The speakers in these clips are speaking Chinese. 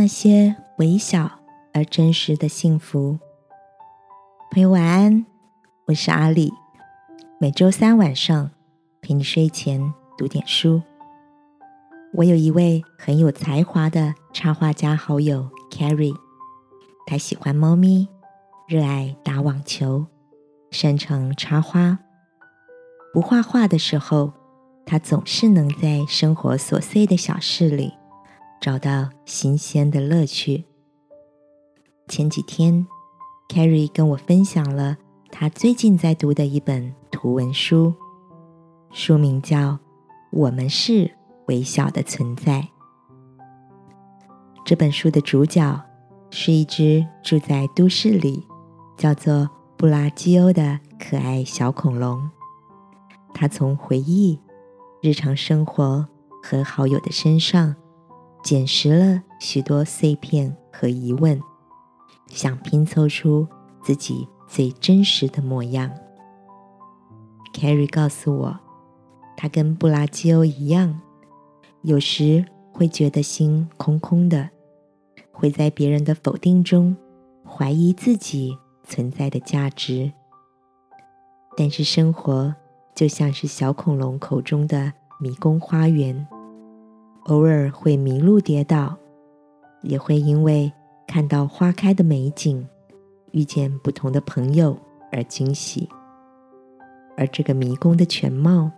那些微小而真实的幸福。朋友晚安，我是阿里。每周三晚上陪你睡前读点书。我有一位很有才华的插画家好友 Carrie，他喜欢猫咪，热爱打网球，擅长插花。不画画的时候，他总是能在生活琐碎的小事里找到新鲜的乐趣。前几天，Carrie 跟我分享了他最近在读的一本图文书，书名叫《我们是》。微小的存在。这本书的主角是一只住在都市里、叫做布拉基欧的可爱小恐龙。它从回忆、日常生活和好友的身上捡拾了许多碎片和疑问，想拼凑出自己最真实的模样。Carrie 告诉我，他跟布拉基欧一样。有时会觉得心空空的，会在别人的否定中怀疑自己存在的价值。但是生活就像是小恐龙口中的迷宫花园，偶尔会迷路跌倒，也会因为看到花开的美景，遇见不同的朋友而惊喜。而这个迷宫的全貌，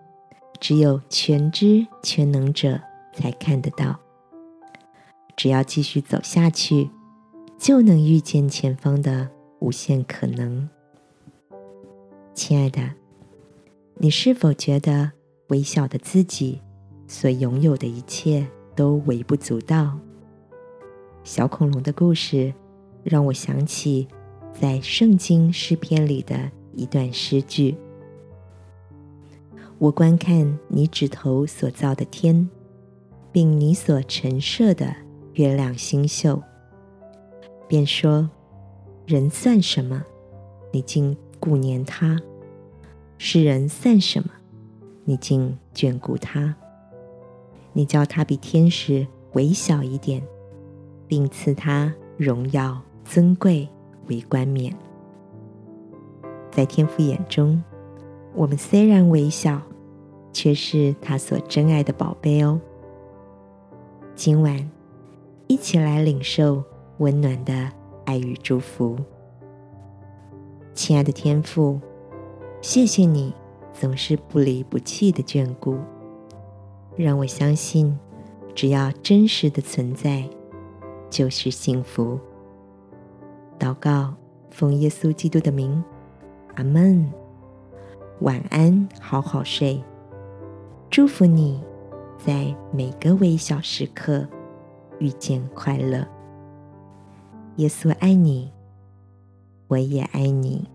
只有全知全能者。才看得到。只要继续走下去，就能遇见前方的无限可能。亲爱的，你是否觉得微小的自己所拥有的一切都微不足道？小恐龙的故事让我想起在圣经诗篇里的一段诗句：“我观看你指头所造的天。”并你所陈设的月亮星宿，便说：“人算什么？你竟顾念他；世人算什么？你竟眷顾他？你叫他比天使微小一点，并赐他荣耀尊贵为冠冕。在天父眼中，我们虽然微小，却是他所珍爱的宝贝哦。”今晚，一起来领受温暖的爱与祝福。亲爱的天父，谢谢你总是不离不弃的眷顾，让我相信，只要真实的存在，就是幸福。祷告，奉耶稣基督的名，阿门。晚安，好好睡，祝福你。在每个微小时刻遇见快乐，耶稣爱你，我也爱你。